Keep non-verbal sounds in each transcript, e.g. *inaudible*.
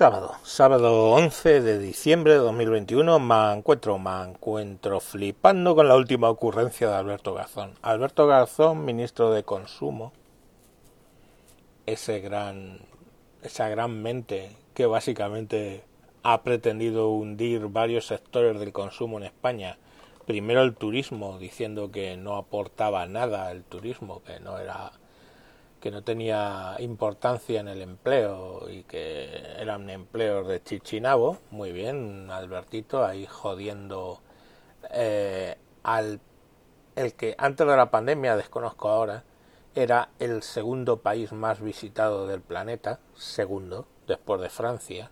Sábado, sábado 11 de diciembre de 2021, me encuentro, me encuentro flipando con la última ocurrencia de Alberto Garzón. Alberto Garzón, ministro de Consumo, ese gran, esa gran mente que básicamente ha pretendido hundir varios sectores del consumo en España. Primero el turismo, diciendo que no aportaba nada el turismo, que no era que no tenía importancia en el empleo y que eran empleos de chichinabo, muy bien, Albertito ahí jodiendo eh, al el que antes de la pandemia, desconozco ahora, era el segundo país más visitado del planeta, segundo, después de Francia.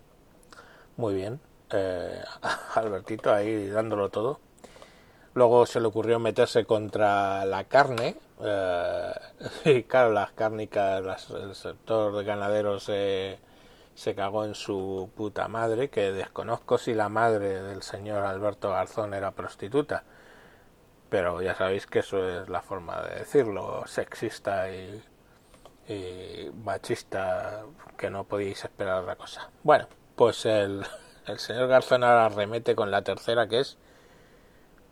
Muy bien, eh, *laughs* Albertito ahí dándolo todo. Luego se le ocurrió meterse contra la carne, eh, *laughs* y claro, las cárnicas, el sector de ganaderos se, se cagó en su puta madre, que desconozco si la madre del señor Alberto Garzón era prostituta. Pero ya sabéis que eso es la forma de decirlo, sexista y, machista, que no podéis esperar otra cosa. Bueno, pues el, *laughs* el señor Garzón ahora remete con la tercera, que es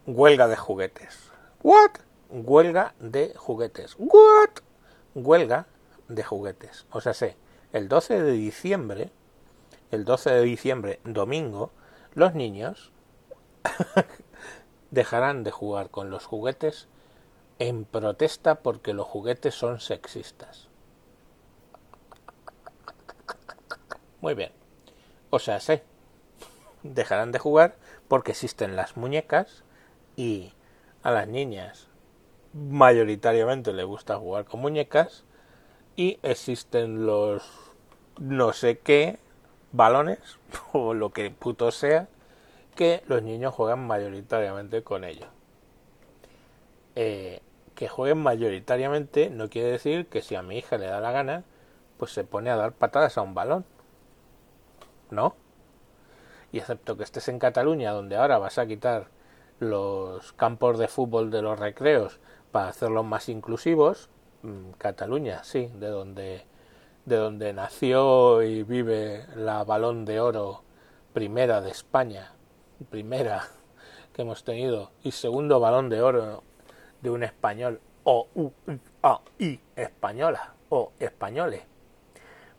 huelga de juguetes. ¿What? huelga de juguetes. ¿What? Huelga de juguetes. O sea, sé, el 12 de diciembre, el 12 de diciembre, domingo, los niños *laughs* dejarán de jugar con los juguetes en protesta porque los juguetes son sexistas. Muy bien. O sea, sé, dejarán de jugar porque existen las muñecas y a las niñas mayoritariamente le gusta jugar con muñecas y existen los no sé qué balones *laughs* o lo que puto sea que los niños juegan mayoritariamente con ellos. Eh, que jueguen mayoritariamente no quiere decir que si a mi hija le da la gana, pues se pone a dar patadas a un balón. ¿No? Y excepto que estés en Cataluña, donde ahora vas a quitar los campos de fútbol de los recreos para hacerlos más inclusivos, mm, Cataluña, sí, de donde, de donde nació y vive la balón de oro primera de España, primera que hemos tenido, y segundo balón de oro de un español, o U, A, I, española, o españoles.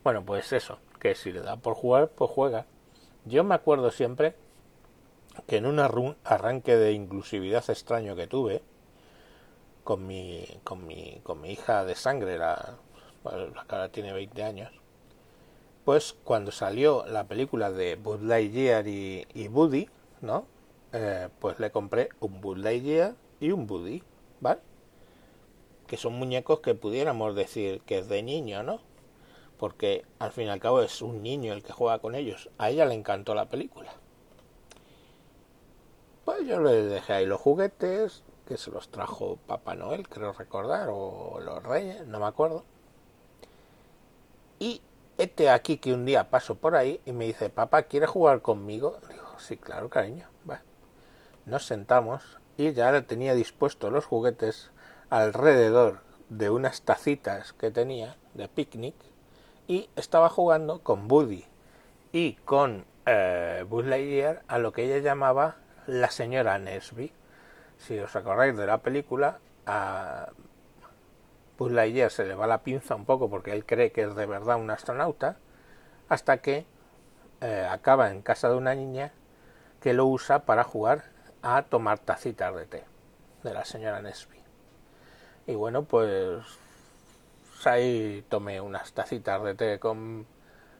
Bueno, pues eso, que si le da por jugar, pues juega. Yo me acuerdo siempre que en un arranque de inclusividad extraño que tuve, con mi, con mi, con mi hija de sangre, la, la cara tiene 20 años, pues cuando salió la película de Bud Lightyear y, y ¿no? Eh, pues le compré un Bud Lightyear y un Woody, ¿vale? Que son muñecos que pudiéramos decir que es de niño, ¿no? Porque al fin y al cabo es un niño el que juega con ellos. A ella le encantó la película. Pues yo le dejé ahí los juguetes, que se los trajo Papá Noel, creo recordar, o los Reyes, no me acuerdo. Y este aquí que un día paso por ahí y me dice, papá, ¿quieres jugar conmigo? Digo, sí, claro, cariño. Va. Nos sentamos y ya le tenía dispuestos los juguetes alrededor de unas tacitas que tenía de picnic y estaba jugando con Buddy y con eh, Buzz Lightyear a lo que ella llamaba la señora Nesby si os acordáis de la película, a Buzz se le va la pinza un poco porque él cree que es de verdad un astronauta, hasta que eh, acaba en casa de una niña que lo usa para jugar a tomar tacitas de té de la señora Nesby. Y bueno, pues ahí tomé unas tacitas de té con,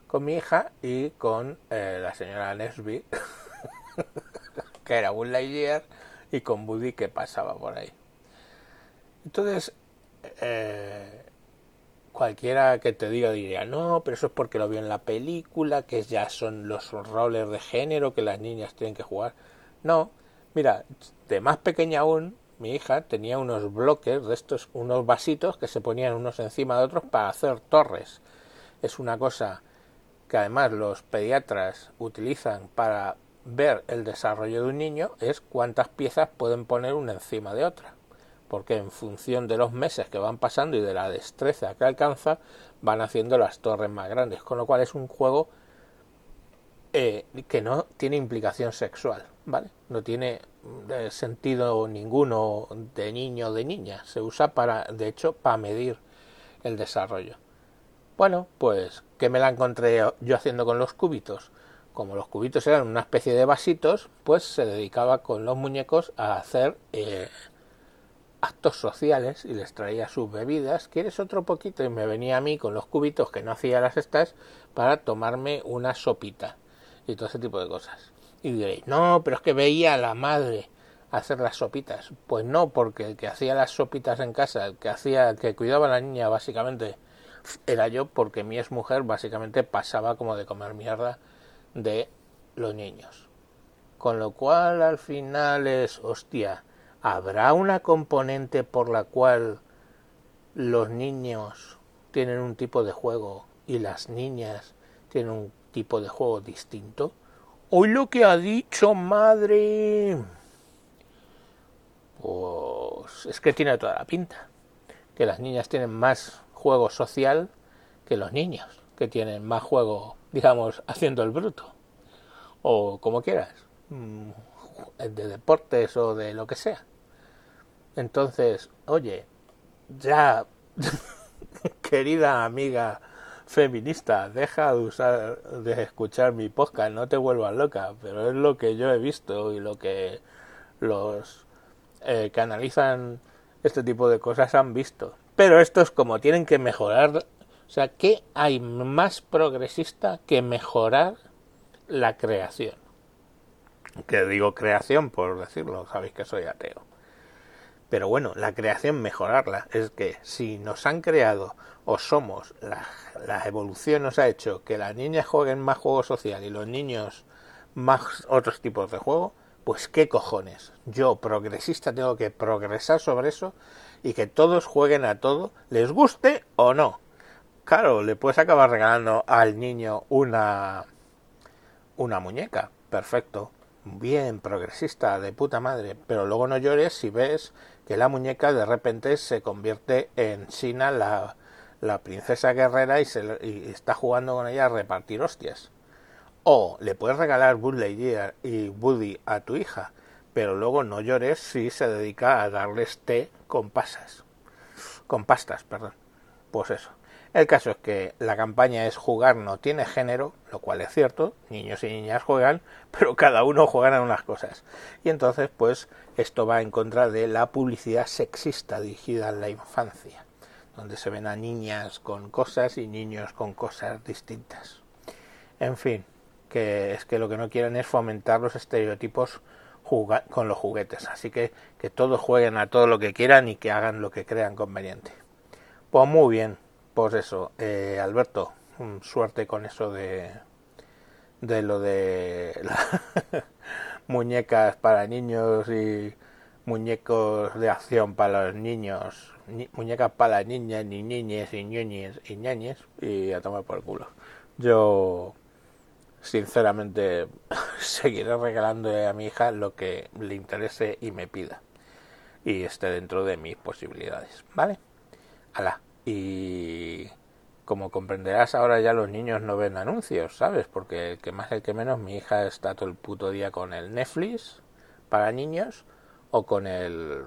con mi hija y con eh, la señora Nesby, *laughs* que era Buzz Lightyear, y con Buddy que pasaba por ahí. Entonces, eh, cualquiera que te diga diría, no, pero eso es porque lo vio en la película, que ya son los roles de género que las niñas tienen que jugar. No, mira, de más pequeña aún, mi hija tenía unos bloques de estos, unos vasitos que se ponían unos encima de otros para hacer torres. Es una cosa que además los pediatras utilizan para ver el desarrollo de un niño es cuántas piezas pueden poner una encima de otra, porque en función de los meses que van pasando y de la destreza que alcanza, van haciendo las torres más grandes, con lo cual es un juego eh, que no tiene implicación sexual, ¿vale? No tiene eh, sentido ninguno de niño o de niña. Se usa para, de hecho, para medir el desarrollo. Bueno, pues, ¿qué me la encontré yo haciendo con los cubitos? Como los cubitos eran una especie de vasitos, pues se dedicaba con los muñecos a hacer eh, actos sociales y les traía sus bebidas. ¿Quieres otro poquito? Y me venía a mí con los cubitos que no hacía las estas para tomarme una sopita y todo ese tipo de cosas. Y diréis, no, pero es que veía a la madre hacer las sopitas. Pues no, porque el que hacía las sopitas en casa, el que hacía, el que cuidaba a la niña básicamente era yo, porque mi ex mujer básicamente pasaba como de comer mierda de los niños. Con lo cual al final es, hostia, ¿habrá una componente por la cual los niños tienen un tipo de juego y las niñas tienen un tipo de juego distinto? Hoy lo que ha dicho madre. Pues es que tiene toda la pinta. Que las niñas tienen más juego social que los niños, que tienen más juego, digamos, haciendo el bruto. O como quieras. Mm, de deportes o de lo que sea. Entonces, oye, ya, *laughs* querida amiga feminista, deja de usar, de escuchar mi podcast, no te vuelvas loca, pero es lo que yo he visto y lo que los eh, que analizan este tipo de cosas han visto. Pero estos como tienen que mejorar, o sea, ¿qué hay más progresista que mejorar la creación? Que digo creación por decirlo, sabéis que soy ateo. Pero bueno, la creación mejorarla. Es que si nos han creado o somos, la, la evolución nos ha hecho que las niñas jueguen más juego social y los niños más otros tipos de juego, pues qué cojones. Yo, progresista, tengo que progresar sobre eso y que todos jueguen a todo, les guste o no. Claro, le puedes acabar regalando al niño una una muñeca, perfecto, bien progresista, de puta madre, pero luego no llores si ves que la muñeca de repente se convierte en Sina la, la princesa guerrera y, se, y está jugando con ella a repartir hostias. O le puedes regalar Lightyear y Woody a tu hija, pero luego no llores si se dedica a darles té con pasas. Con pastas, perdón. Pues eso. El caso es que la campaña es jugar no tiene género, lo cual es cierto, niños y niñas juegan, *laughs* pero cada uno juega en unas cosas. Y entonces, pues, esto va en contra de la publicidad sexista dirigida a la infancia, donde se ven a niñas con cosas y niños con cosas distintas. En fin, que es que lo que no quieren es fomentar los estereotipos con los juguetes, así que que todos jueguen a todo lo que quieran y que hagan lo que crean conveniente. Pues muy bien, pues eso, eh, Alberto, suerte con eso de, de lo de *laughs* muñecas para niños y muñecos de acción para los niños, muñecas para las niñas, ni niñes y ñoñes y ñañes y a tomar por el culo. Yo sinceramente *laughs* seguiré regalando a mi hija lo que le interese y me pida y esté dentro de mis posibilidades, ¿vale? Alá. Y como comprenderás, ahora ya los niños no ven anuncios, ¿sabes? Porque el que más, el que menos, mi hija está todo el puto día con el Netflix para niños o con el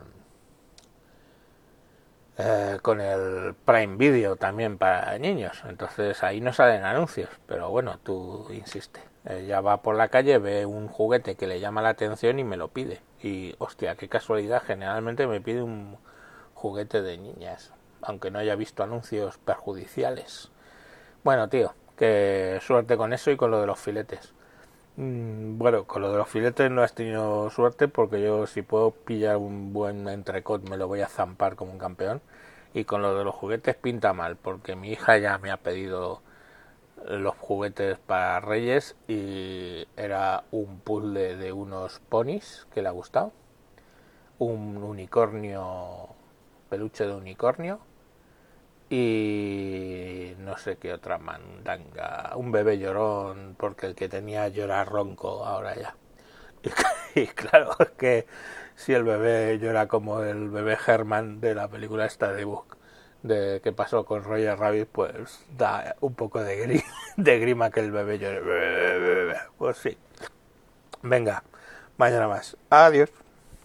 eh, con el Prime Video también para niños. Entonces ahí no salen anuncios, pero bueno, tú insiste. Ella va por la calle, ve un juguete que le llama la atención y me lo pide. Y hostia, qué casualidad, generalmente me pide un juguete de niñas aunque no haya visto anuncios perjudiciales. Bueno, tío, que suerte con eso y con lo de los filetes. Mm, bueno, con lo de los filetes no has tenido suerte porque yo si puedo pillar un buen entrecot me lo voy a zampar como un campeón. Y con lo de los juguetes pinta mal porque mi hija ya me ha pedido los juguetes para Reyes y era un puzzle de unos ponis que le ha gustado, un unicornio, peluche de unicornio y no sé qué otra mandanga, un bebé llorón, porque el que tenía llorar ronco ahora ya. *laughs* Y, claro, es que si el bebé llora como el bebé Herman de la película esta de Book, de qué pasó con Roger Rabbit, pues da un poco de, gri *laughs* de grima que el bebé llore. Pues sí. Venga, mañana más. Adiós.